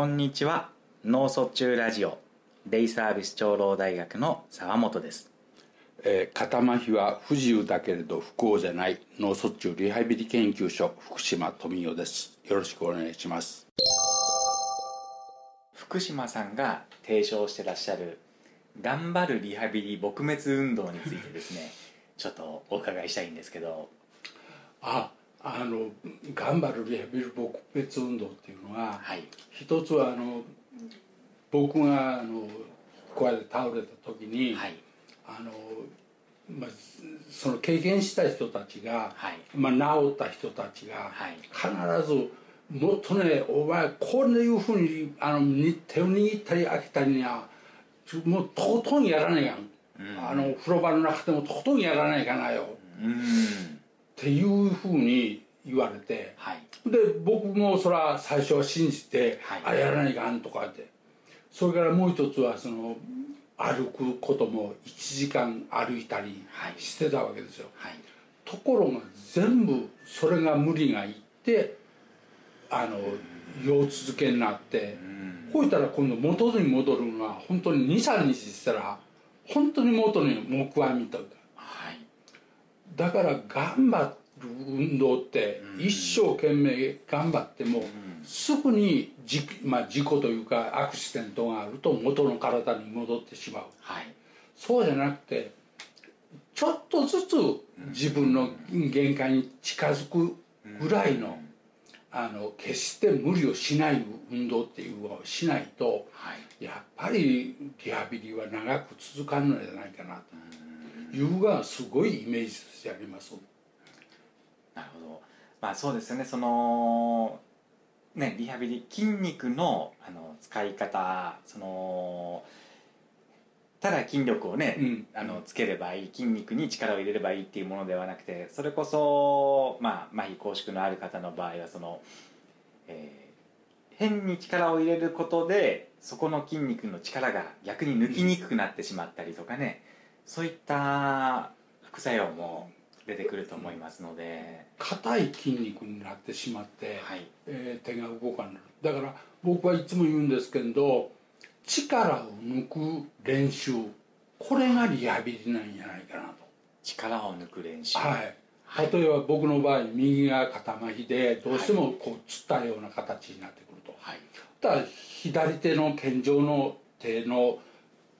こんにちは。脳卒中ラジオ。デイサービス長老大学の沢本です。えー、肩麻痺は不自由だけれど不幸じゃない。脳卒中リハビリ研究所福島富代です。よろしくお願いします。福島さんが提唱してらっしゃる頑張るリハビリ撲滅運動についてですね ちょっとお伺いしたいんですけど。ああの頑張るリハビリ撲滅運動っていうのは、はい、一つはあの僕があのこうやって倒れた時に、はい、あのまあ、その経験した人たちが、はい、まあ、治った人たちが、必ずもっとねお前こういうふうにあの手を握ったり開けたりにはもうとことんやらないやん、うん、あの風呂場の中でもとことんやらないかなよ、うん、っていうふうに言われて、はい、で僕もそれは最初は信じて、はい、あやらないかんとかってそれからもう一つはその歩くことも1時間歩いたりしてたわけですよ、はい、ところが全部それが無理がいってあの腰続けになってこういったら今度元に戻るのは本当に23日したら本当に元に木阿弥というか、はい、だから頑張って運動って一生懸命頑張ってもすぐにじ、まあ、事故というかアクシデントがあると元の体に戻ってしまう、はい、そうじゃなくてちょっとずつ自分の限界に近づくぐらいのあの決して無理をしない運動っていうのをしないと、はい、やっぱりリハビリは長く続かんのじゃないかなと。いうのがすごいイメージとしてあります。なるほど。まあそうですよね。そのねリハビリ筋肉のあの使い方そのただ筋力をね、うん、あのつければいい筋肉に力を入れればいいっていうものではなくてそれこそまあ麻痺拘縮のある方の場合はその、えー、変に力を入れることでそこの筋肉の力が逆に抜きにくくなってしまったりとかね、そういった副作用も出てくると思いますので。硬い筋肉になってしまって、はい、えー、手が動かないだから僕はいつも言うんですけど力を抜く練習これがリハビリなんじゃないかなと。力を抜く練習。はい。例えば僕の場合右が肩麻痺でどうしてもこうつったような形になってくると、はい、だから左手の健常の手の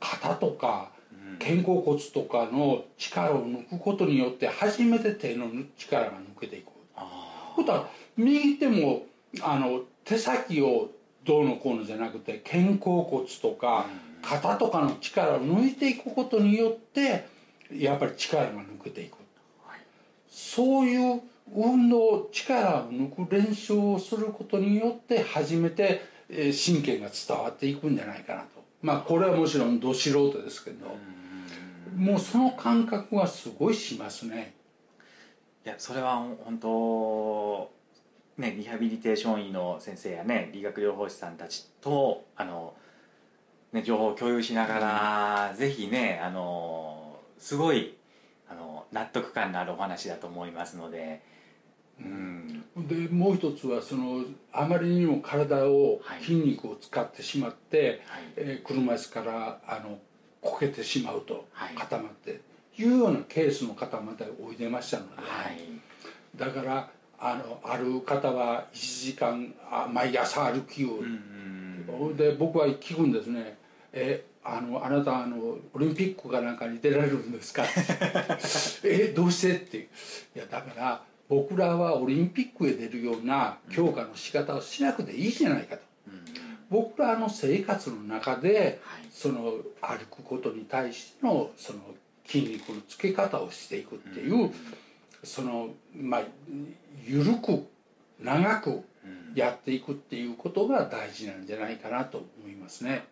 肩とか肩甲骨とかの力を抜くことによって初めて手の力が抜けていく。ほたら右手もあの手先をどうのこうのじゃなくて肩甲骨とか肩とかの力を抜いていくことによってやっぱり力が抜けていく、はい、そういう運動力を抜く練習をすることによって初めて神経が伝わっていくんじゃないかなと。まあこれはもちろんど素人ですけど。もうその感覚はすごいしますね。いやそれは本当ねリハビリテーション医の先生やね理学療法士さんたちとあの、ね、情報を共有しながら、うん、ぜひねあのすごいあの納得感のあるお話だと思いますので。うん、でもう一つはそのあまりにも体を筋肉を使ってしまって、はい。えー、車椅子からあのこけてしまうと固まって、いうようなケースの方までおいでましたので、はい、だからあのある方は1時間あ毎朝歩きを、で僕は聞くんですね「えあのあなたあのオリンピックかなんかに出られるんですか? 」えどうして?」っていやだから僕らはオリンピックへ出るような強化の仕方をしなくていいじゃないかと。僕らの生活の中で、その歩くことに対してのその筋肉のつけ方をしていくっていう、そのまあ緩く長くやっていくっていうことが大事なんじゃないかなと思いますね。